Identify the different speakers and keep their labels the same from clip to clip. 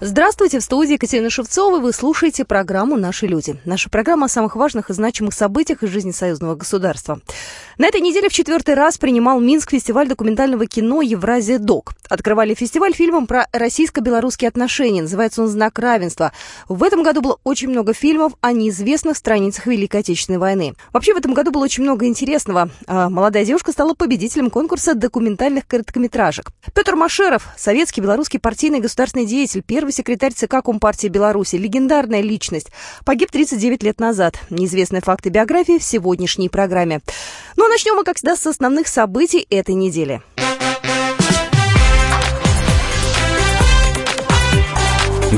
Speaker 1: Здравствуйте, в студии Екатерина Шевцова. Вы слушаете программу «Наши люди». Наша программа о самых важных и значимых событиях из жизни союзного государства. На этой неделе в четвертый раз принимал Минск фестиваль документального кино «Евразия Док». Открывали фестиваль фильмом про российско-белорусские отношения. Называется он «Знак равенства». В этом году было очень много фильмов о неизвестных страницах Великой Отечественной войны. Вообще в этом году было очень много интересного. А, молодая девушка стала победителем конкурса документальных короткометражек. Петр Машеров, советский белорусский партийный государственный деятель, первый секретарь ЦК Компартии Беларуси, легендарная личность, погиб 39 лет назад. Неизвестные факты биографии в сегодняшней программе. Ну а начнем мы, как всегда, с основных событий этой недели.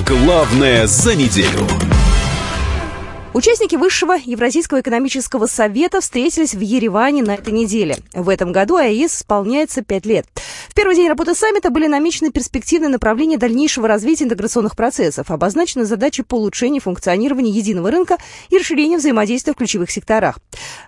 Speaker 2: Главное за неделю.
Speaker 1: Участники Высшего Евразийского экономического совета встретились в Ереване на этой неделе. В этом году АЭС исполняется пять лет. В первый день работы саммита были намечены перспективные направления дальнейшего развития интеграционных процессов, обозначены задачи по улучшению функционирования единого рынка и расширения взаимодействия в ключевых секторах.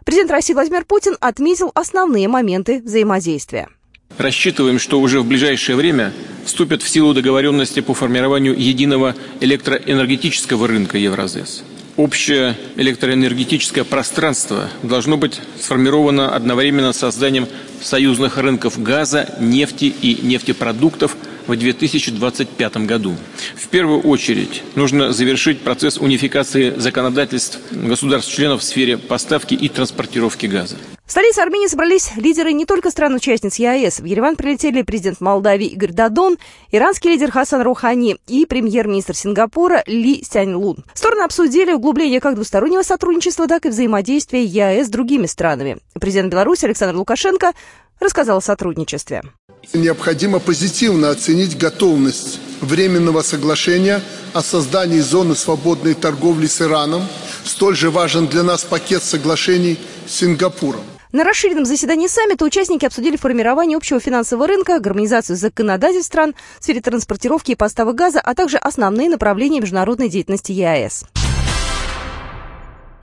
Speaker 1: Президент России Владимир Путин отметил основные моменты взаимодействия.
Speaker 3: Рассчитываем, что уже в ближайшее время вступят в силу договоренности по формированию единого электроэнергетического рынка Евразес общее электроэнергетическое пространство должно быть сформировано одновременно с созданием союзных рынков газа, нефти и нефтепродуктов в 2025 году. В первую очередь нужно завершить процесс унификации законодательств государств-членов в сфере поставки и транспортировки газа.
Speaker 1: В столице Армении собрались лидеры не только стран-участниц ЕАЭС. В Ереван прилетели президент Молдавии Игорь Дадон, иранский лидер Хасан Рухани и премьер-министр Сингапура Ли Сянь Лун. Стороны обсудили углубление как двустороннего сотрудничества, так и взаимодействия ЕАЭС с другими странами. Президент Беларуси Александр Лукашенко рассказал о сотрудничестве.
Speaker 4: Необходимо позитивно оценить готовность Временного соглашения о создании зоны свободной торговли с Ираном. Столь же важен для нас пакет соглашений с Сингапуром.
Speaker 1: На расширенном заседании саммита участники обсудили формирование общего финансового рынка, гармонизацию законодательств стран в сфере транспортировки и поставок газа, а также основные направления международной деятельности ЕАЭС.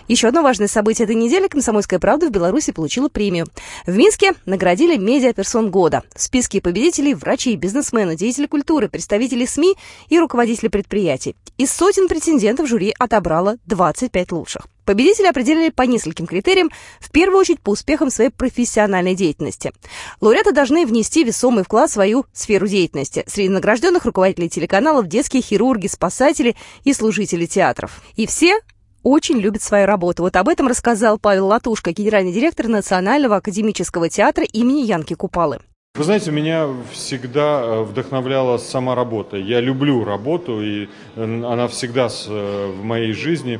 Speaker 1: Еще одно важное событие этой недели «Комсомольская правда» в Беларуси получила премию. В Минске наградили медиаперсон года. В списке победителей врачи, бизнесмены, деятели культуры, представители СМИ и руководители предприятий. Из сотен претендентов жюри отобрало 25 лучших. Победители определили по нескольким критериям, в первую очередь по успехам своей профессиональной деятельности. Лауреаты должны внести весомый вклад в свою сферу деятельности. Среди награжденных руководители телеканалов, детские хирурги, спасатели и служители театров. И все очень любит свою работу. Вот об этом рассказал Павел Латушка, генеральный директор Национального академического театра имени Янки Купалы.
Speaker 5: Вы знаете, меня всегда э, вдохновляла сама работа. Я люблю работу, и э, она всегда э, в моей жизни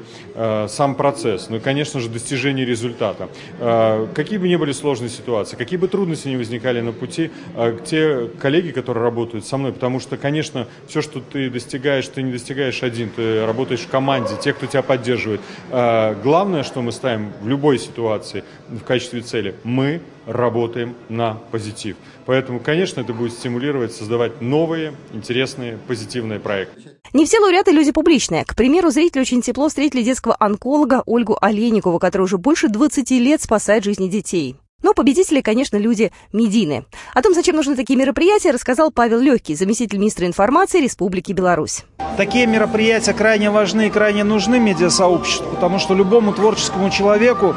Speaker 5: сам процесс. Ну и, конечно же, достижение результата. Какие бы ни были сложные ситуации, какие бы трудности ни возникали на пути, те коллеги, которые работают со мной, потому что, конечно, все, что ты достигаешь, ты не достигаешь один, ты работаешь в команде, те, кто тебя поддерживает. Главное, что мы ставим в любой ситуации в качестве цели, мы работаем на позитив. Поэтому, конечно, это будет стимулировать создавать новые, интересные, позитивные проекты.
Speaker 1: Не все лауреаты люди публичные. К примеру, зрители очень тепло встретили детского онколога Ольгу Олейникову, которая уже больше 20 лет спасает жизни детей. Но победители, конечно, люди медийные. О том, зачем нужны такие мероприятия, рассказал Павел Легкий, заместитель министра информации Республики Беларусь.
Speaker 6: Такие мероприятия крайне важны и крайне нужны медиасообществу, потому что любому творческому человеку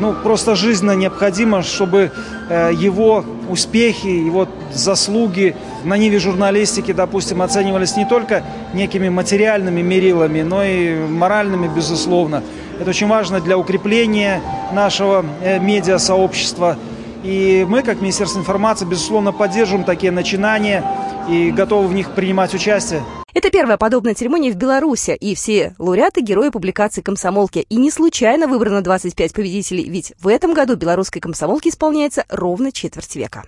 Speaker 6: ну, просто жизненно необходимо, чтобы э, его успехи, его заслуги на ниве журналистики, допустим, оценивались не только некими материальными мерилами, но и моральными, безусловно. Это очень важно для укрепления нашего э, медиасообщества. И мы, как Министерство информации, безусловно, поддерживаем такие начинания и готовы в них принимать участие.
Speaker 1: Это первая подобная церемония в Беларуси, и все лауреаты – герои публикации «Комсомолки». И не случайно выбрано 25 победителей, ведь в этом году белорусской комсомолке исполняется ровно четверть века.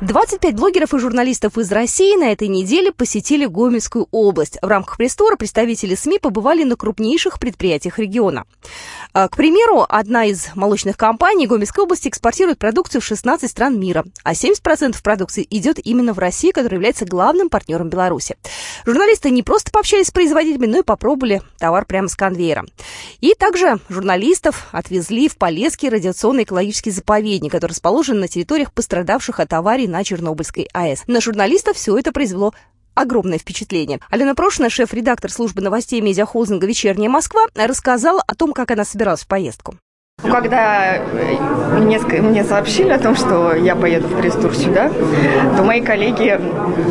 Speaker 1: 25 блогеров и журналистов из России на этой неделе посетили Гомельскую область. В рамках пресс-тура представители СМИ побывали на крупнейших предприятиях региона. А, к примеру, одна из молочных компаний Гомельской области экспортирует продукцию в 16 стран мира, а 70% продукции идет именно в Россию, которая является главным партнером Беларуси. Журналисты не просто пообщались с производителями, но и попробовали товар прямо с конвейера. И также журналистов отвезли в Полесский радиационный экологический заповедник, который расположен на территориях пострадавших от аварий на Чернобыльской АЭС. На журналистов все это произвело огромное впечатление. Алена Прошина, шеф-редактор службы новостей медиахолдинга «Вечерняя Москва», рассказала о том, как она собиралась в поездку.
Speaker 7: Когда мне, мне сообщили о том, что я поеду в пресс-тур сюда, то мои коллеги,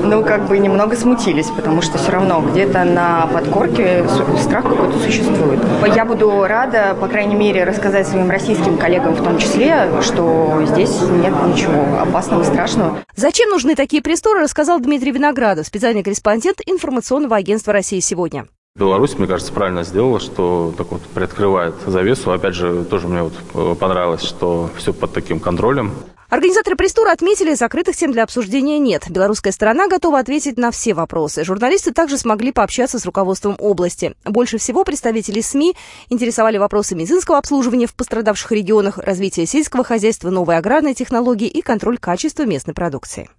Speaker 7: ну, как бы немного смутились, потому что все равно где-то на подкорке страх какой-то существует. Я буду рада, по крайней мере, рассказать своим российским коллегам в том числе, что здесь нет ничего опасного, страшного.
Speaker 1: Зачем нужны такие пресс-туры, рассказал Дмитрий Виноградов, специальный корреспондент информационного агентства «Россия сегодня».
Speaker 8: Беларусь, мне кажется, правильно сделала, что так вот приоткрывает завесу. Опять же, тоже мне вот э, понравилось, что все под таким контролем.
Speaker 1: Организаторы пресс-тура отметили, закрытых тем для обсуждения нет. Белорусская сторона готова ответить на все вопросы. Журналисты также смогли пообщаться с руководством области. Больше всего представители СМИ интересовали вопросы медицинского обслуживания в пострадавших регионах, развития сельского хозяйства, новой аграрной технологии и контроль качества местной продукции.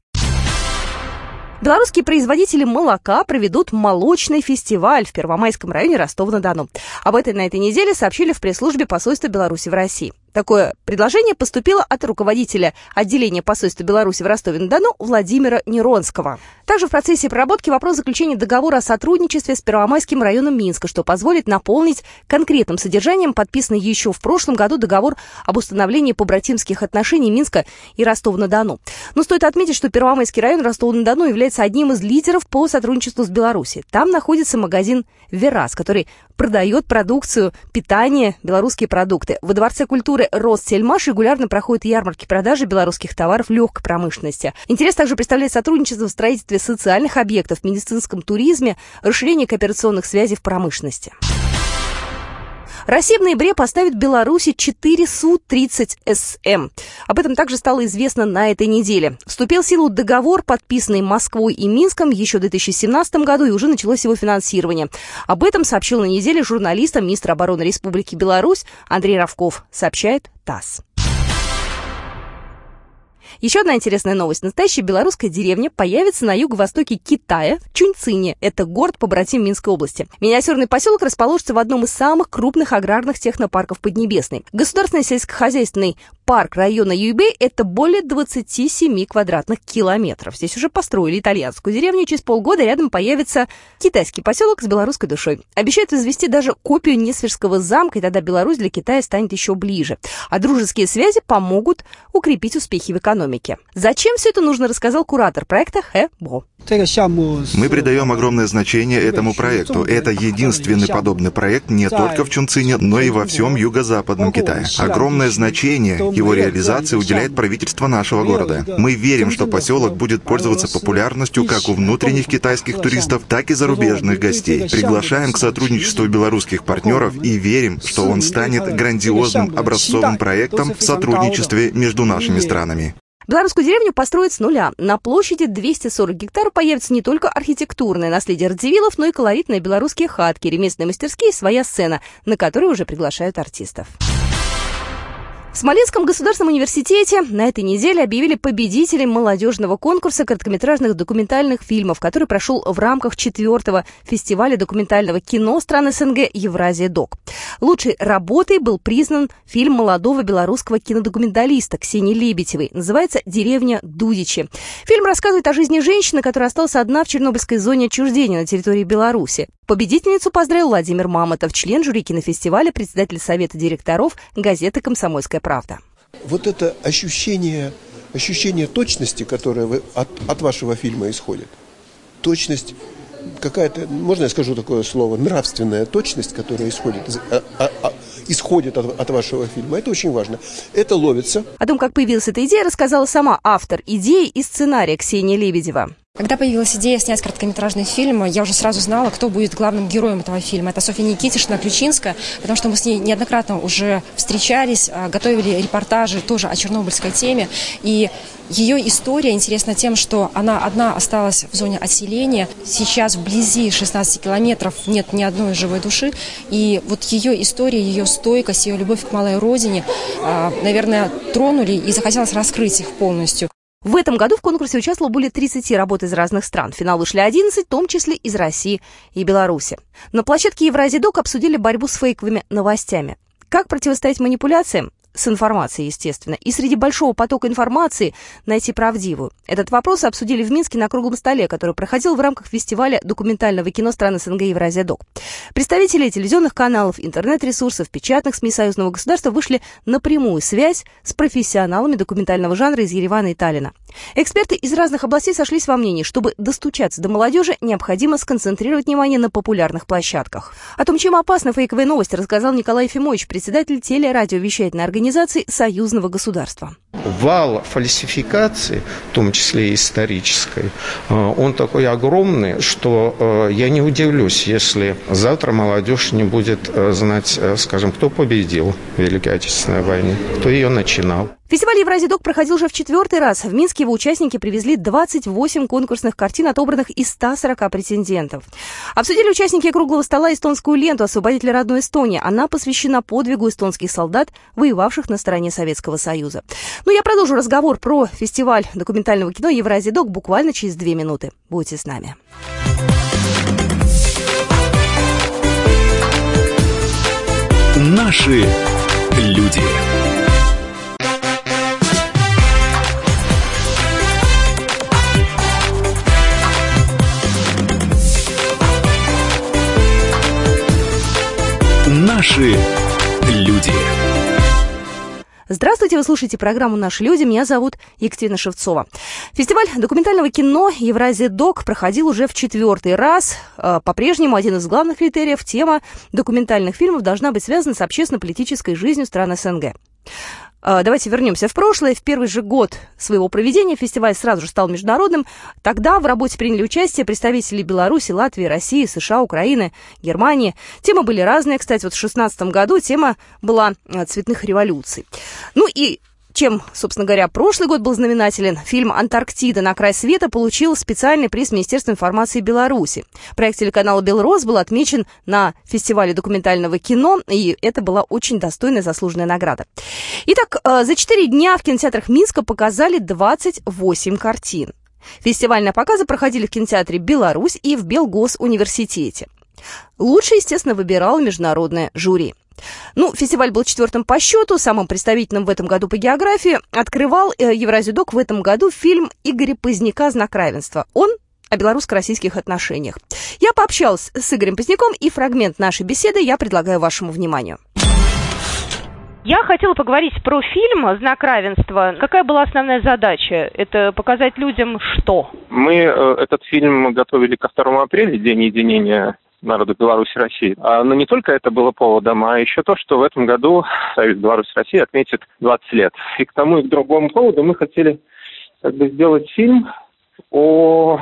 Speaker 1: Белорусские производители молока проведут молочный фестиваль в Первомайском районе Ростова-на-Дону. Об этом на этой неделе сообщили в пресс-службе посольства Беларуси в России. Такое предложение поступило от руководителя отделения посольства Беларуси в Ростове-на-Дону Владимира Неронского. Также в процессе проработки вопрос заключения договора о сотрудничестве с Первомайским районом Минска, что позволит наполнить конкретным содержанием подписанный еще в прошлом году договор об установлении побратимских отношений Минска и Ростова-на-Дону. Но стоит отметить, что Первомайский район Ростова-на-Дону является одним из лидеров по сотрудничеству с Беларусью. Там находится магазин «Верас», который продает продукцию, питание, белорусские продукты. Во Дворце культуры Ростсельмаш регулярно проходят ярмарки продажи белорусских товаров легкой промышленности. Интерес также представляет сотрудничество в строительстве социальных объектов, медицинском туризме, расширение кооперационных связей в промышленности. Россия в ноябре поставит Беларуси 4 Су-30СМ. Об этом также стало известно на этой неделе. Вступил в силу договор, подписанный Москвой и Минском еще в 2017 году, и уже началось его финансирование. Об этом сообщил на неделе журналистам министр обороны Республики Беларусь Андрей Равков, сообщает ТАСС. Еще одна интересная новость. Настоящая белорусская деревня появится на юго-востоке Китая, в Чуньцине. Это город-побратим Минской области. Миниатюрный поселок расположится в одном из самых крупных аграрных технопарков Поднебесной. Государственный сельскохозяйственный парк района Юйбэй – это более 27 квадратных километров. Здесь уже построили итальянскую деревню. Через полгода рядом появится китайский поселок с белорусской душой. Обещают извести даже копию Несверского замка, и тогда Беларусь для Китая станет еще ближе. А дружеские связи помогут укрепить успехи в экономике экономики. Зачем все это нужно, рассказал куратор проекта Хэ Бо.
Speaker 9: Мы придаем огромное значение этому проекту. Это единственный подобный проект не только в Чунцине, но и во всем юго-западном Китае. Огромное значение его реализации уделяет правительство нашего города. Мы верим, что поселок будет пользоваться популярностью как у внутренних китайских туристов, так и зарубежных гостей. Приглашаем к сотрудничеству белорусских партнеров и верим, что он станет грандиозным образцовым проектом в сотрудничестве между нашими странами.
Speaker 1: Белорусскую деревню построят с нуля. На площади 240 гектаров появится не только архитектурное наследие Радзивиллов, но и колоритные белорусские хатки, ремесленные мастерские и своя сцена, на которую уже приглашают артистов. В Смоленском государственном университете на этой неделе объявили победителей молодежного конкурса короткометражных документальных фильмов, который прошел в рамках четвертого фестиваля документального кино стран СНГ «Евразия Док». Лучшей работой был признан фильм молодого белорусского кинодокументалиста Ксении Лебедевой. Называется «Деревня Дудичи». Фильм рассказывает о жизни женщины, которая осталась одна в Чернобыльской зоне отчуждения на территории Беларуси. Победительницу поздравил Владимир Мамонтов, член жюри кинофестиваля, председатель совета директоров газеты «Комсомольская правда».
Speaker 10: Вот это ощущение, ощущение точности, которое вы, от, от вашего фильма исходит, точность какая-то, можно я скажу такое слово, нравственная точность, которая исходит, а, а, а, исходит от, от вашего фильма. Это очень важно. Это ловится.
Speaker 1: О том, как появилась эта идея, рассказала сама автор идеи и сценария Ксения Лебедева.
Speaker 11: Когда появилась идея снять короткометражный фильм, я уже сразу знала, кто будет главным героем этого фильма. Это Софья Никитишна Ключинская, потому что мы с ней неоднократно уже встречались, а, готовили репортажи тоже о чернобыльской теме. И ее история интересна тем, что она одна осталась в зоне отселения. Сейчас вблизи 16 километров нет ни одной живой души. И вот ее история, ее стойкость, ее любовь к малой родине, а, наверное, тронули и захотелось раскрыть их полностью.
Speaker 1: В этом году в конкурсе участвовало более 30 работ из разных стран. В финал вышли 11, в том числе из России и Беларуси. На площадке Евразидок обсудили борьбу с фейковыми новостями. Как противостоять манипуляциям? С информацией, естественно, и среди большого потока информации найти правдивую. Этот вопрос обсудили в Минске на круглом столе, который проходил в рамках фестиваля документального кино стран СНГ Евразия Док. Представители телевизионных каналов, интернет-ресурсов, печатных СМИ союзного государства вышли на прямую связь с профессионалами документального жанра из Еревана и Таллина. Эксперты из разных областей сошлись во мнении, чтобы достучаться до молодежи, необходимо сконцентрировать внимание на популярных площадках. О том, чем опасны фейковые новости, рассказал Николай Ефимович, председатель телерадиовещательной организации союзного государства.
Speaker 12: Вал фальсификации, в том числе и исторической, э, он такой огромный, что э, я не удивлюсь, если завтра молодежь не будет э, знать, скажем, кто победил в Великой Отечественной войне, кто ее начинал.
Speaker 1: Фестиваль Евразидок проходил уже в четвертый раз. В Минске его участники привезли 28 конкурсных картин, отобранных из 140 претендентов. Обсудили участники круглого стола эстонскую ленту «Освободитель родной Эстонии». Она посвящена подвигу эстонских солдат, воевавших на стороне Советского Союза. Ну, я продолжу разговор про фестиваль документального кино Евразидок буквально через две минуты. Будьте с нами.
Speaker 2: Наши люди. Наши люди.
Speaker 1: Здравствуйте, вы слушаете программу «Наши люди». Меня зовут Екатерина Шевцова. Фестиваль документального кино «Евразия Док» проходил уже в четвертый раз. Э, по-прежнему один из главных критериев – тема документальных фильмов должна быть связана с общественно-политической жизнью стран СНГ. А, давайте вернемся в прошлое. В первый же год своего проведения фестиваль сразу же стал международным. Тогда в работе приняли участие представители Беларуси, Латвии, России, США, Украины, Германии. Темы были разные. Кстати, вот в 2016 году тема была а, цветных революций. Ну и чем, собственно говоря, прошлый год был знаменателен, фильм «Антарктида. На край света» получил специальный приз Министерства информации Беларуси. Проект телеканала «Белрос» был отмечен на фестивале документального кино, и это была очень достойная заслуженная награда. Итак, э, за четыре дня в кинотеатрах Минска показали 28 картин. Фестивальные показы проходили в кинотеатре «Беларусь» и в Белгосуниверситете. Лучше, естественно, выбирал международное жюри. Ну, фестиваль был четвертым по счету, самым представительным в этом году по географии. Открывал э, Евразидок в этом году фильм Игоря Поздняка «Знак равенства». Он о белорусско-российских отношениях. Я пообщалась с Игорем Поздняком, и фрагмент нашей беседы я предлагаю вашему вниманию.
Speaker 13: Я хотела поговорить про фильм «Знак равенства». Какая была основная задача? Это показать людям что?
Speaker 14: Мы э, этот фильм готовили ко 2 апреля, день единения народу Беларуси и России. А, но не только это было поводом, а еще то, что в этом году Союз Беларуси России отметит 20 лет. И к тому и к другому поводу мы хотели как бы сделать фильм о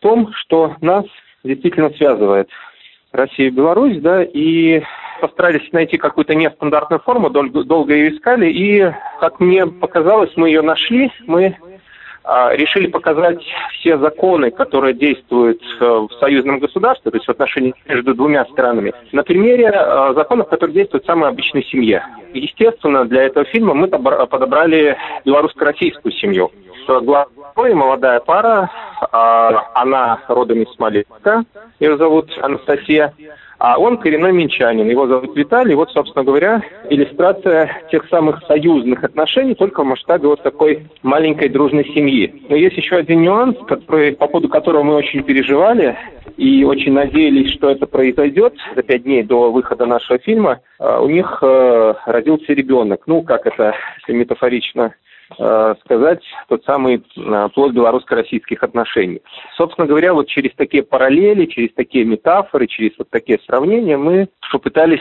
Speaker 14: том, что нас действительно связывает Россия и Беларусь, да, и постарались найти какую-то нестандартную форму, долго, долго ее искали, и, как мне показалось, мы ее нашли, мы решили показать все законы, которые действуют э, в союзном государстве, то есть в отношении между двумя странами, на примере э, законов, которые действуют в самой обычной семье. Естественно, для этого фильма мы подобрали белорусско-российскую семью. Главной молодая пара, а, она родом из Смоленска, ее зовут Анастасия, а он коренной минчанин, его зовут Виталий. Вот, собственно говоря, иллюстрация тех самых союзных отношений, только в масштабе вот такой маленькой дружной семьи. Но есть еще один нюанс, который, по поводу которого мы очень переживали и очень надеялись, что это произойдет за пять дней до выхода нашего фильма. А, у них э, родился ребенок. Ну, как это, метафорично сказать, тот самый э, плод белорусско-российских отношений. Собственно говоря, вот через такие параллели, через такие метафоры, через вот такие сравнения мы попытались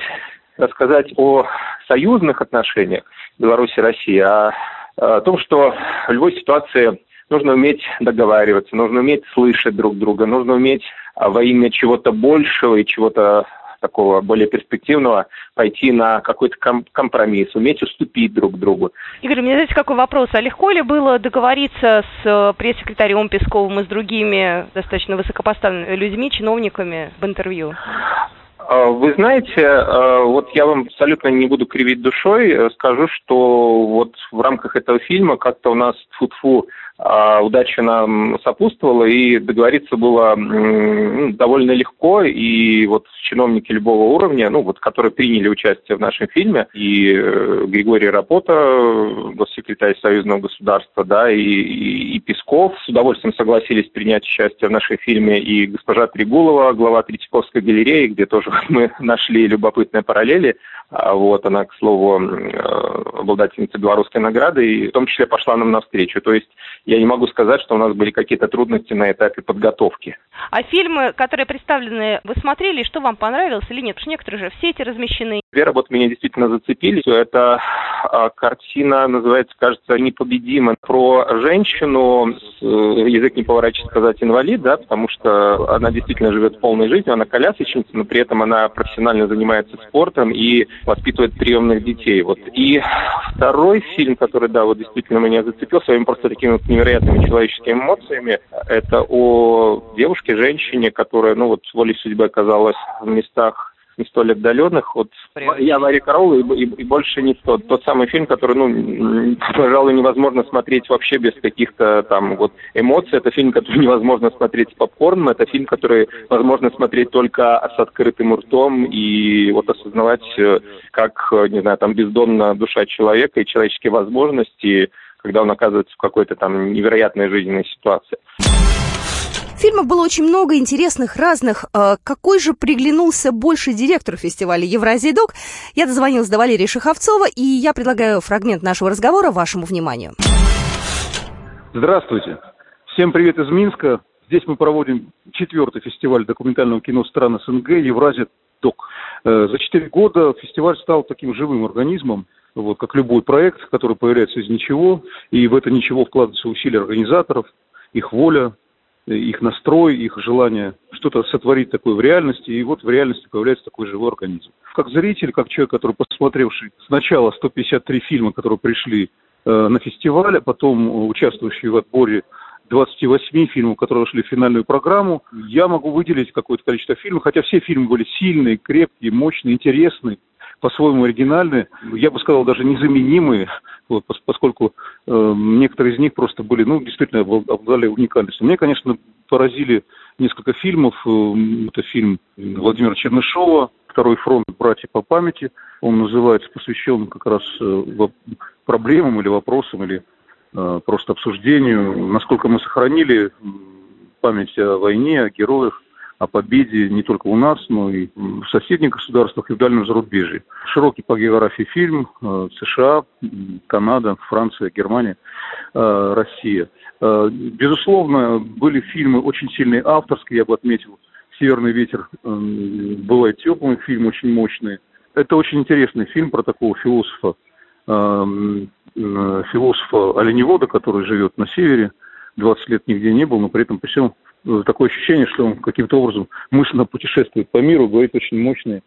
Speaker 14: рассказать о союзных отношениях Беларуси и России, о, о том, что в любой ситуации нужно уметь договариваться, нужно уметь слышать друг друга, нужно уметь а, во имя чего-то большего и чего-то такого более перспективного пойти на какой-то компромисс, уметь уступить друг другу.
Speaker 13: Игорь, у меня знаете какой вопрос? А легко ли было договориться с э, пресс-секретарем Песковым и с другими достаточно высокопоставленными людьми, чиновниками в интервью?
Speaker 14: А, вы знаете, э, вот я вам абсолютно не буду кривить душой, скажу, что вот в рамках этого фильма как-то у нас фу-фу а, удача нам сопутствовала, и договориться было ну, довольно легко, и вот чиновники любого уровня, ну вот, которые приняли участие в нашем фильме, и э, Григорий Рапота, госсекретарь Союзного государства, да, и, и, и Песков с удовольствием согласились принять участие в нашем фильме, и госпожа Тригулова, глава Третьяковской галереи, где тоже мы нашли любопытные параллели, а вот она, к слову, э, обладательница белорусской награды, и в том числе пошла нам навстречу. То есть я не могу сказать, что у нас были какие-то трудности на этапе подготовки.
Speaker 13: А фильмы, которые представлены, вы смотрели, что вам понравилось или нет? Потому что некоторые же в сети размещены.
Speaker 14: Две работы меня действительно зацепили. Это а, картина, называется, кажется, «Непобедима», про женщину, э, язык не поворачивается сказать инвалид, да, потому что она действительно живет полной жизнью, она колясочница, но при этом она профессионально занимается спортом и воспитывает приемных детей. Вот. И второй фильм, который, да, вот действительно меня зацепил своими просто такими вот невероятными человеческими эмоциями, это о девушке, женщине, которая, ну вот, волей судьбы оказалась в местах не столь отдаленных. Вот я Варя Караул и, и, и больше не тот. Тот самый фильм, который, ну, пожалуй, невозможно смотреть вообще без каких-то там вот эмоций. Это фильм, который невозможно смотреть с попкорном. Это фильм, который возможно смотреть только с открытым ртом и вот осознавать, э, как, не знаю, там бездонна душа человека и человеческие возможности, когда он оказывается в какой-то там невероятной жизненной ситуации.
Speaker 1: Фильмов было очень много интересных, разных. А, какой же приглянулся больше директору фестиваля Евразия Док? Я дозвонилась до Валерии Шиховцова, и я предлагаю фрагмент нашего разговора вашему вниманию.
Speaker 15: Здравствуйте. Всем привет из Минска. Здесь мы проводим четвертый фестиваль документального кино стран СНГ «Евразия Док». Э, за четыре года фестиваль стал таким живым организмом, вот, как любой проект, который появляется из ничего, и в это ничего вкладываются усилия организаторов, их воля, их настрой, их желание что-то сотворить такое в реальности, и вот в реальности появляется такой живой организм. Как зритель, как человек, который посмотревший сначала 153 фильма, которые пришли э, на фестиваль, а потом участвующий в отборе 28 фильмов, которые вошли в финальную программу, я могу выделить какое-то количество фильмов, хотя все фильмы были сильные, крепкие, мощные, интересные, по-своему оригинальные, я бы сказал, даже незаменимые, вот, поскольку э, некоторые из них просто были, ну, действительно обладали уникальностью. Мне, конечно, поразили несколько фильмов. Э, это фильм Владимира Чернышова «Второй фронт. Братья по памяти». Он называется, посвящен как раз э, проблемам или вопросам, или просто обсуждению, насколько мы сохранили память о войне, о героях, о победе не только у нас, но и в соседних государствах и в дальнем зарубежье. Широкий по географии фильм э, США, Канада, Франция, Германия, э, Россия. Э, безусловно, были фильмы очень сильные авторские, я бы отметил. «Северный ветер» бывает теплым, фильм очень мощный. Это очень интересный фильм про такого философа, философа оленевода, который живет на севере, 20 лет нигде не был, но при этом при всем Э, такое ощущение, что он каким-то образом мысленно путешествует по миру, говорит очень мощные,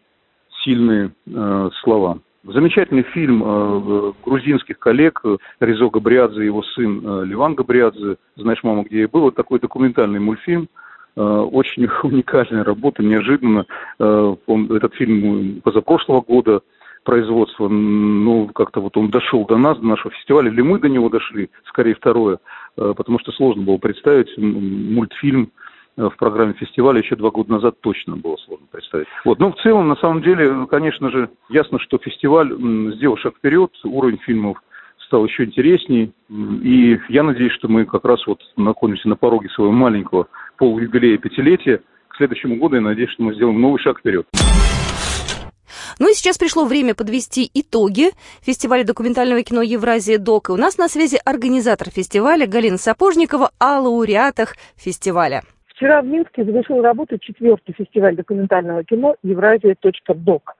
Speaker 15: сильные э, слова. Замечательный фильм э, грузинских коллег Резо Габриадзе и его сын э, Ливан Габриадзе «Знаешь, мама, где я был?» Вот такой документальный мультфильм. Э, очень уникальная работа, неожиданно. Э, он, этот фильм позапрошлого года производства, ну, как-то вот он дошел до нас, до нашего фестиваля, или мы до него дошли, скорее второе. Э, потому что сложно было представить мультфильм э, в программе фестиваля еще два года назад точно было сложно представить. Вот. Но в целом, на самом деле, конечно же, ясно, что фестиваль сделал шаг вперед, уровень фильмов стал еще интересней. И я надеюсь, что мы как раз вот находимся на пороге своего маленького полуюбилея пятилетия. К следующему году я надеюсь, что мы сделаем новый шаг вперед.
Speaker 1: Ну и сейчас пришло время подвести итоги фестиваля документального кино «Евразия ДОК». И у нас на связи организатор фестиваля Галина Сапожникова о лауреатах фестиваля.
Speaker 16: Вчера в Минске завершил работу четвертый фестиваль документального кино «Евразия.док».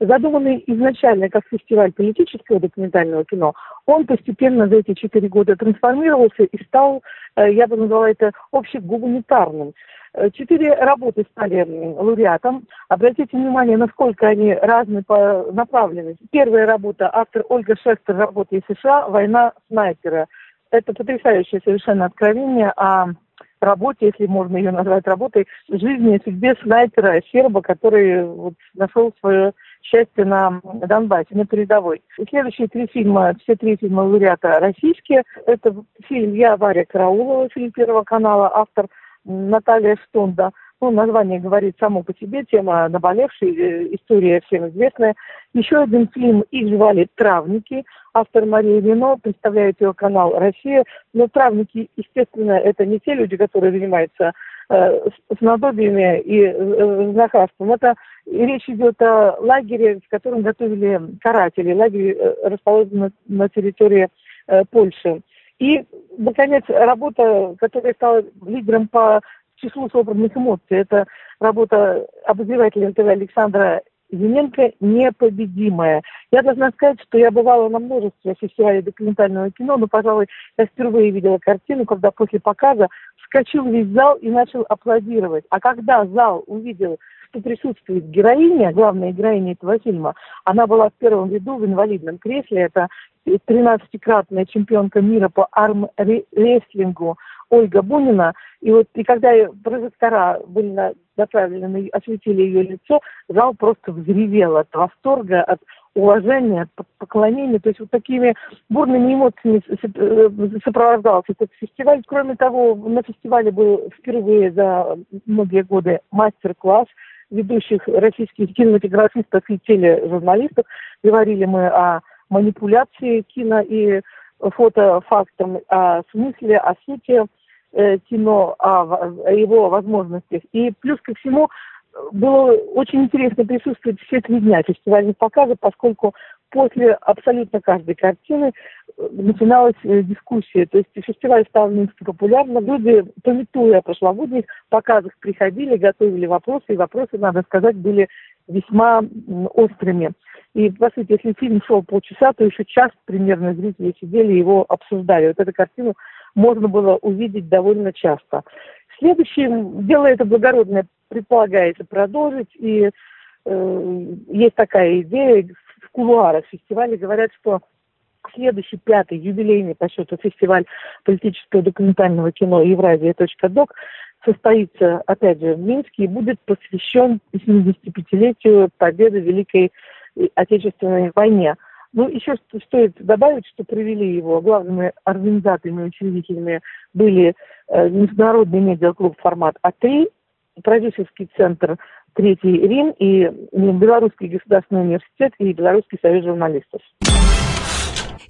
Speaker 16: задуманный изначально как фестиваль политического документального кино, он постепенно за эти четыре года трансформировался и стал, э, я бы назвала это общегуманитарным. Э, четыре работы стали лауреатом. Обратите внимание, насколько они разные по направленности. Первая работа, автор Ольга Шестер, работа из США «Война снайпера». Это потрясающее совершенно откровение о работе, если можно ее назвать работой, жизни и судьбе снайпера серба, который вот, нашел свое счастье на Донбассе, на передовой. И следующие три фильма, все три фильма лауреата российские. Это фильм «Я, Варя Караулова», фильм Первого канала, автор Наталья Штонда. Ну, название говорит само по себе, тема наболевшая, э, история всем известная. Еще один фильм «Их звали Травники», автор Мария Вино, представляет его канал «Россия». Но травники, естественно, это не те люди, которые занимаются с надобиями и э, знахарством. Это речь идет о лагере, в котором готовили каратели. Лагерь э, расположен на, территории э, Польши. И, наконец, работа, которая стала лидером по числу собранных эмоций, это работа обозревателя НТВ Александра Зименко «Непобедимая». Я должна сказать, что я бывала на множестве фестивалей документального кино, но, пожалуй, я впервые видела картину, когда после показа вскочил весь зал и начал аплодировать. А когда зал увидел, что присутствует героиня, главная героиня этого фильма, она была в первом ряду в инвалидном кресле, это 13-кратная чемпионка мира по арм-рестлингу Ольга Бунина. И вот и когда прожектора были направлены, осветили ее лицо, зал просто взревел от восторга, от уважения, от поклонения. То есть вот такими бурными эмоциями э, сопровождался этот фестиваль. Кроме того, на фестивале был впервые за многие годы мастер-класс ведущих российских кинематографистов и тележурналистов. Говорили мы о манипуляции кино и фотофактом, о смысле, о сути кино, о, его возможностях. И плюс ко всему было очень интересно присутствовать все три дня фестивальных показов, поскольку после абсолютно каждой картины э, начиналась э, дискуссия. То есть фестиваль стал мински популярным. Люди, пометуя о прошлогодних показах, приходили, готовили вопросы, и вопросы, надо сказать, были весьма острыми. И, по сути, если фильм шел полчаса, то еще час примерно зрители сидели и его обсуждали. Вот эту картину можно было увидеть довольно часто. Следующее, дело это благородное предполагается продолжить, и э, есть такая идея, в кулуарах фестиваля говорят, что следующий пятый юбилейный по счету фестиваль политического документального кино «Евразия.док» состоится, опять же, в Минске и будет посвящен 75-летию победы в Великой Отечественной войне. Ну, еще стоит добавить, что провели его главными организаторами и учредителями были э, Международный медиаклуб «Формат А3», продюсерский центр Третий Рим и Белорусский государственный университет и Белорусский союз журналистов.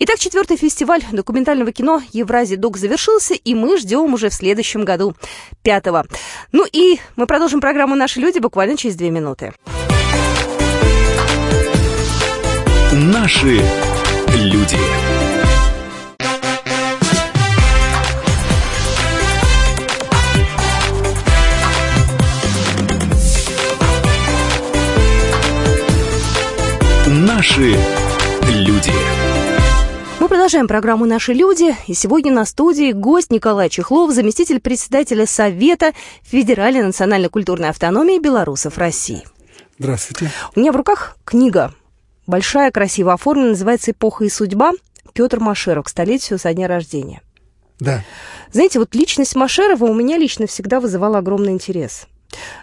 Speaker 1: Итак, четвертый фестиваль документального кино Евразия Док завершился, и мы ждем уже в следующем году, пятого. Ну и мы продолжим программу «Наши люди» буквально через две минуты.
Speaker 2: Наши люди. Наши люди.
Speaker 1: Мы продолжаем программу «Наши люди». И сегодня на студии гость Николай Чехлов, заместитель председателя Совета Федеральной национальной культурной автономии белорусов России.
Speaker 17: Здравствуйте.
Speaker 1: У меня в руках книга большая, красиво оформлена, называется «Эпоха и судьба». Петр Машеров к столетию со дня рождения.
Speaker 17: Да.
Speaker 1: Знаете, вот личность Машерова у меня лично всегда вызывала огромный интерес.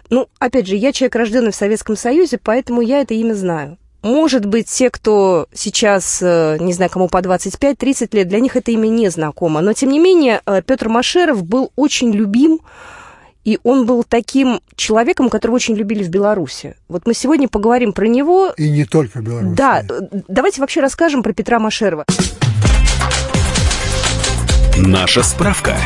Speaker 1: Ну, опять же, я человек, рожденный в Советском Союзе, поэтому я это имя знаю. Может быть, те, кто сейчас, э, не знаю, кому по 25-30 лет, для них это имя не знакомо. Но, тем не менее, э, Петр Машеров был очень любим, и он был таким человеком, которого очень любили в Беларуси. Вот мы сегодня поговорим про него.
Speaker 17: И не только в Беларуси.
Speaker 1: Да, давайте вообще расскажем про Петра Машерова.
Speaker 2: Наша справка.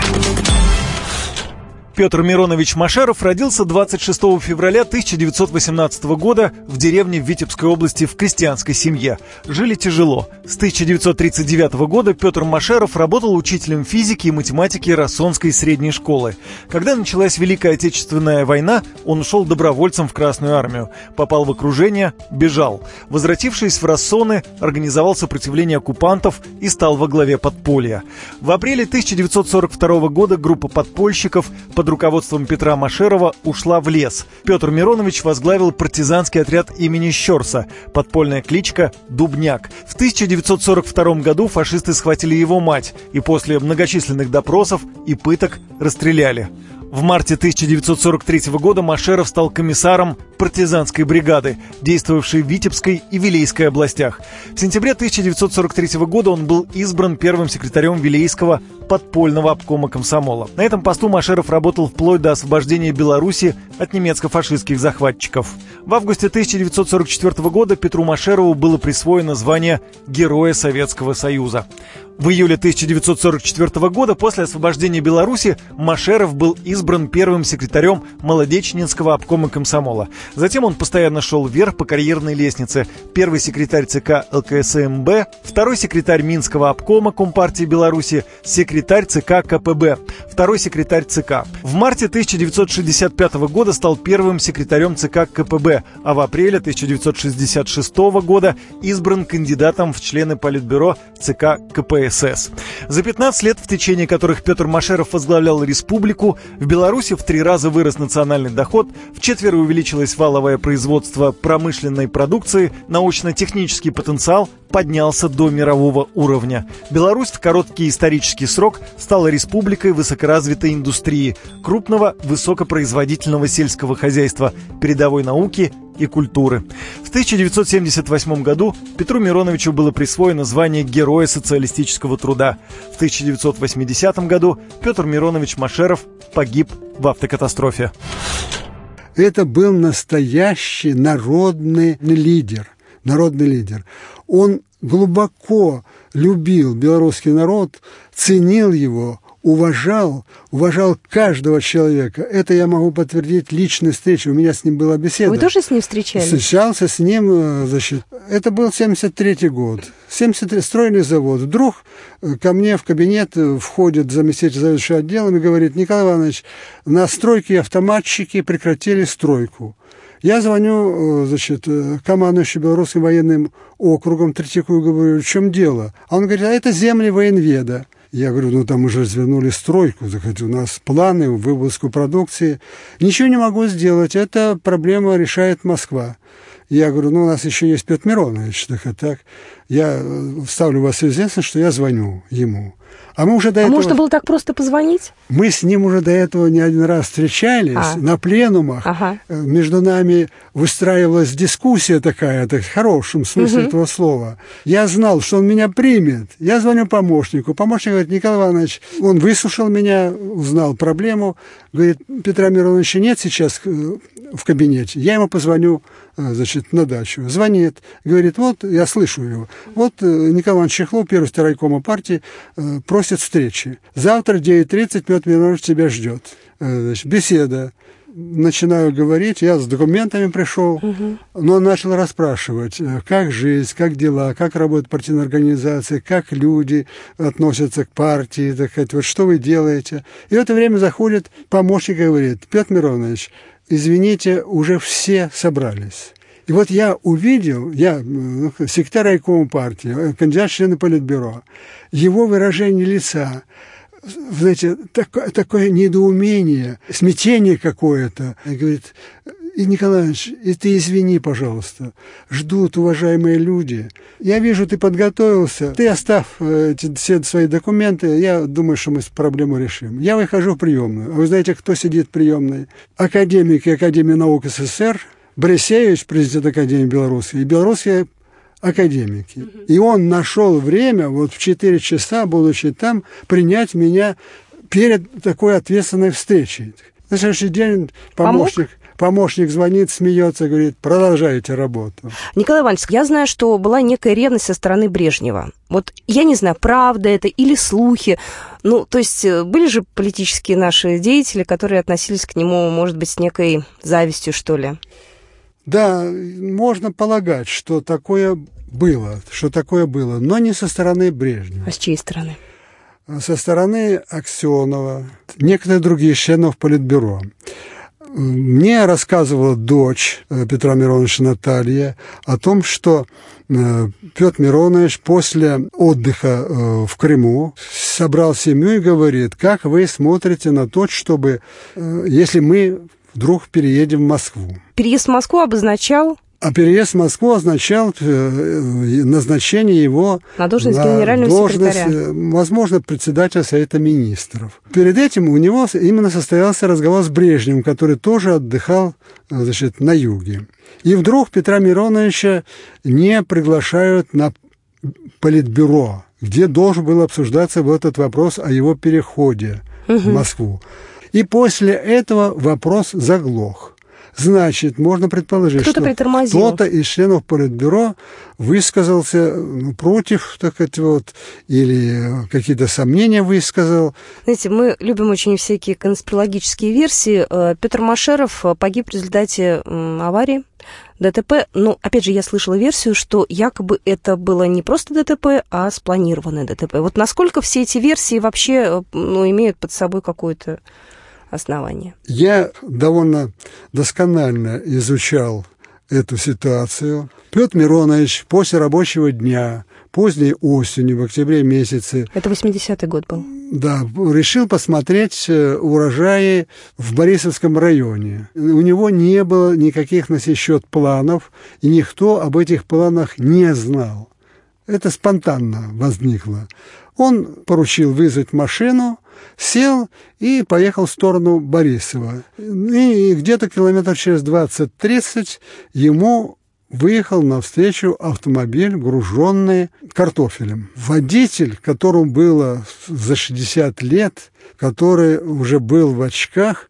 Speaker 18: Петр Миронович Машеров родился 26 февраля 1918 года в деревне в Витебской области в крестьянской семье. Жили тяжело. С 1939 года Петр Машеров работал учителем физики и математики Рассонской средней школы. Когда началась Великая Отечественная война, он ушел добровольцем в Красную армию. Попал в окружение, бежал. Возвратившись в Рассоны, организовал сопротивление оккупантов и стал во главе подполья. В апреле 1942 года группа подпольщиков под руководством Петра Машерова ушла в лес. Петр Миронович возглавил партизанский отряд имени Щерса, подпольная кличка «Дубняк». В 1942 году фашисты схватили его мать и после многочисленных допросов и пыток расстреляли. В марте 1943 года Машеров стал комиссаром партизанской бригады, действовавшей в Витебской и Вилейской областях. В сентябре 1943 года он был избран первым секретарем Вилейского подпольного обкома комсомола. На этом посту Машеров работал вплоть до освобождения Беларуси от немецко-фашистских захватчиков. В августе 1944 года Петру Машерову было присвоено звание Героя Советского Союза. В июле 1944 года после освобождения Беларуси Машеров был избран первым секретарем Молодечнинского обкома комсомола. Затем он постоянно шел вверх по карьерной лестнице. Первый секретарь ЦК ЛКСМБ, второй секретарь Минского обкома Компартии Беларуси, секретарь ЦК КПБ, второй секретарь ЦК. В марте 1965 года стал первым секретарем ЦК КПБ, а в апреле 1966 года избран кандидатом в члены Политбюро ЦК КПСС. За 15 лет, в течение которых Петр Машеров возглавлял республику, в Беларуси в три раза вырос национальный доход, в четверо увеличилось валовое производство промышленной продукции, научно-технический потенциал поднялся до мирового уровня. Беларусь в короткий исторический срок стала республикой высокоразвитой индустрии, крупного высокопроизводительного сельского хозяйства, передовой науки и культуры. В 1978 году Петру Мироновичу было присвоено звание Героя социалистического труда. В 1980 году Петр Миронович Машеров погиб в автокатастрофе.
Speaker 17: Это был настоящий народный лидер. Народный лидер. Он глубоко любил белорусский народ, ценил его, уважал, уважал каждого человека. Это я могу подтвердить личной встречей. У меня с ним была беседа.
Speaker 1: Вы тоже с ним встречались?
Speaker 17: Встречался с ним, э, значит, это был 73-й год. 73 стройный завод. Вдруг э, ко мне в кабинет э, входит заместитель заведующего отделом и говорит, Николай Иванович, на стройке автоматчики прекратили стройку. Я звоню, значит, командующему Белорусским военным округом Третьяку и говорю, в чем дело? А он говорит, а это земли военведа. Я говорю, ну там уже развернули стройку, захотел, у нас планы, вывозку продукции. Ничего не могу сделать, эта проблема решает Москва. Я говорю, ну у нас еще есть Петр Миронович, так и так. Я вставлю вас в известность, что я звоню ему. А мы уже до
Speaker 1: а
Speaker 17: этого...
Speaker 1: можно было так просто позвонить?
Speaker 17: Мы с ним уже до этого не один раз встречались а. на пленумах. Ага. Между нами выстраивалась дискуссия такая, так, в хорошем смысле угу. этого слова. Я знал, что он меня примет. Я звоню помощнику. Помощник говорит, Николай Иванович, он выслушал меня, узнал проблему. Говорит, Петра Мироновича нет сейчас э, в кабинете. Я ему позвоню, э, значит, на дачу. Звонит, говорит, вот, я слышу его. Вот э, Николай Иванович Чехлов, первый старайкома партии, просит встречи. Завтра в 9.30 Петр Миронович тебя ждет. Значит, беседа начинаю говорить, я с документами пришел, угу. но начал расспрашивать, как жизнь, как дела, как работает партийная организация, как люди относятся к партии, так сказать, вот что вы делаете. И в это время заходит помощник и говорит, Петр Миронович, извините, уже все собрались. И вот я увидел, я ну, секретарь райкома партии, кандидат в члены политбюро, его выражение лица, знаете, такое, такое недоумение, смятение какое-то. Говорит, и, Николаевич, и ты извини, пожалуйста, ждут уважаемые люди. Я вижу, ты подготовился. Ты оставь э, эти, все свои документы, я думаю, что мы проблему решим. Я выхожу в приемную. А вы знаете, кто сидит в приемной? Академик и Академии наук СССР, Бресевич, президент Академии Беларуси, и белорусские академики. И он нашел время, вот в 4 часа, будучи там, принять меня перед такой ответственной встречей. На следующий день помощник, помощник звонит, смеется, говорит, продолжайте работу.
Speaker 1: Николай Иванович, я знаю, что была некая ревность со стороны Брежнева. Вот я не знаю, правда это или слухи. Ну, то есть э, были же политические наши деятели, которые относились к нему, может быть, с некой завистью, что ли?
Speaker 17: Да, можно полагать, что такое было, что такое было, но не со стороны Брежнева.
Speaker 1: А с чьей стороны?
Speaker 17: Со стороны Аксенова, некоторых других членов Политбюро. Мне рассказывала дочь э, Петра Мироновича Наталья о том, что э, Петр Миронович после отдыха э, в Крыму собрал семью и говорит, как вы смотрите на то, чтобы, если мы вдруг переедем в Москву.
Speaker 1: Переезд в Москву обозначал
Speaker 17: а переезд в Москву означал э, назначение его
Speaker 1: на должность на генерального должность, секретаря.
Speaker 17: Э, возможно, председателя Совета Министров. Перед этим у него именно состоялся разговор с Брежневым, который тоже отдыхал э, значит, на юге. И вдруг Петра Мироновича не приглашают на политбюро, где должен был обсуждаться вот этот вопрос о его переходе угу. в Москву. И после этого вопрос заглох. Значит, можно предположить, кто что кто-то из членов Политбюро высказался ну, против, так сказать, вот, или какие-то сомнения высказал.
Speaker 1: Знаете, мы любим очень всякие конспирологические версии. Э, Петр Машеров погиб в результате аварии. ДТП, ну, опять же, я слышала версию, что якобы это было не просто ДТП, а спланированное ДТП. Вот насколько все эти версии вообще э, ну, имеют под собой какую-то основания?
Speaker 17: Я довольно досконально изучал эту ситуацию. Петр Миронович после рабочего дня, поздней осенью, в октябре месяце...
Speaker 1: Это 80-й год был.
Speaker 17: Да, решил посмотреть э, урожаи в Борисовском районе. У него не было никаких на сей счет планов, и никто об этих планах не знал. Это спонтанно возникло. Он поручил вызвать машину, сел и поехал в сторону Борисова. И где-то километр через 20-30 ему выехал навстречу автомобиль, груженный картофелем. Водитель, которому было за 60 лет, который уже был в очках,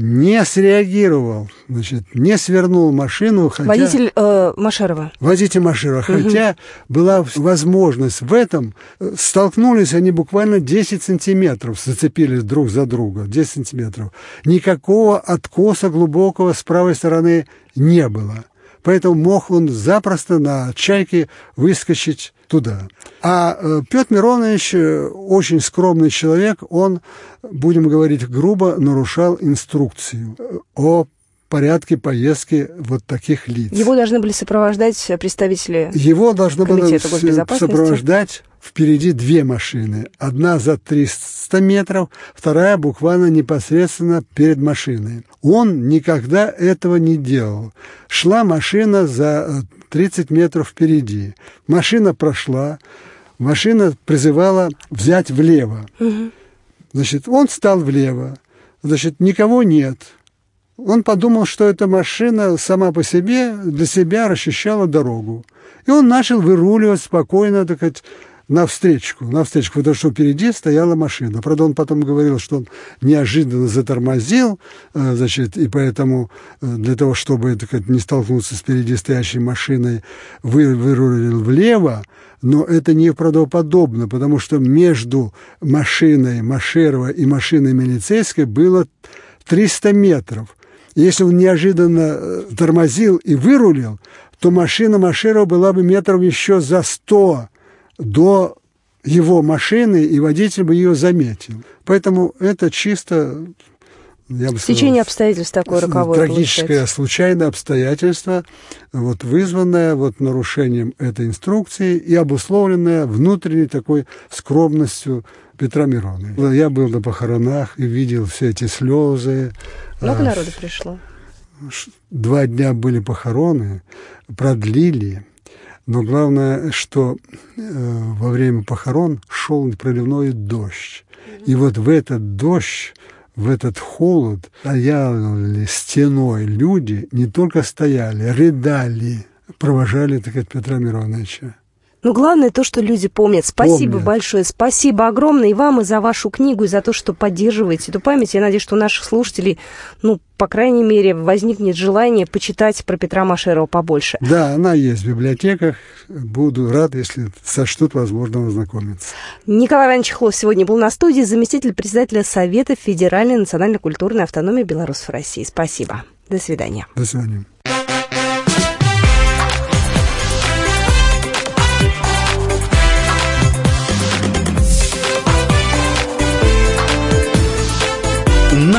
Speaker 17: не среагировал, значит, не свернул машину.
Speaker 1: Хотя... Водитель э, Машерова.
Speaker 17: Водитель Машерова. Угу. Хотя была возможность в этом. Столкнулись они буквально 10 сантиметров, зацепились друг за друга. 10 сантиметров. Никакого откоса глубокого с правой стороны не было. Поэтому мог он запросто на чайке выскочить туда. А э, Петр Миронович э, очень скромный человек, он, будем говорить грубо, нарушал инструкцию э, о порядке поездки вот таких лиц.
Speaker 1: Его должны были сопровождать представители
Speaker 17: Его должны были сопровождать впереди две машины. Одна за 300 метров, вторая буквально непосредственно перед машиной. Он никогда этого не делал. Шла машина за 30 метров впереди. Машина прошла, машина призывала взять влево. Значит, он стал влево. Значит, никого нет. Он подумал, что эта машина сама по себе для себя расчищала дорогу. И он начал выруливать спокойно, так сказать, навстречу, навстречу, потому что впереди стояла машина. Правда, он потом говорил, что он неожиданно затормозил, э, значит, и поэтому э, для того, чтобы так сказать, не столкнуться с впереди стоящей машиной, вы, вырулил влево, но это неправдоподобно, потому что между машиной Машерова и машиной милицейской было 300 метров. Если он неожиданно э, тормозил и вырулил, то машина Машерова была бы метров еще за 100 до его машины, и водитель бы ее заметил. Поэтому это чисто
Speaker 1: я бы Стечение обстоятельств такое роковое
Speaker 17: Трагическое получается. случайное обстоятельство, вот, вызванное вот, нарушением этой инструкции и обусловленное внутренней такой скромностью Петра Миронова. Я был на похоронах и видел все эти слезы.
Speaker 1: Много а, народу пришло?
Speaker 17: Два дня были похороны, продлили. Но главное, что э, во время похорон шел проливной дождь. И вот в этот дождь, в этот холод стояли стеной люди, не только стояли, рыдали, провожали, так сказать, Петра Мироновича.
Speaker 1: Ну, главное то, что люди помнят. Спасибо
Speaker 17: Помнят.
Speaker 1: большое. Спасибо огромное и вам, и за вашу книгу, и за то, что поддерживаете эту память. Я надеюсь, что у наших слушателей, ну, по крайней мере, возникнет желание почитать про Петра Машерова побольше.
Speaker 17: Да, она есть в библиотеках. Буду рад, если сочтут возможно ознакомиться.
Speaker 1: Николай Иванович Хлов сегодня был на студии, заместитель председателя Совета Федеральной национально-культурной автономии белорусов России. Спасибо. До свидания.
Speaker 17: До свидания.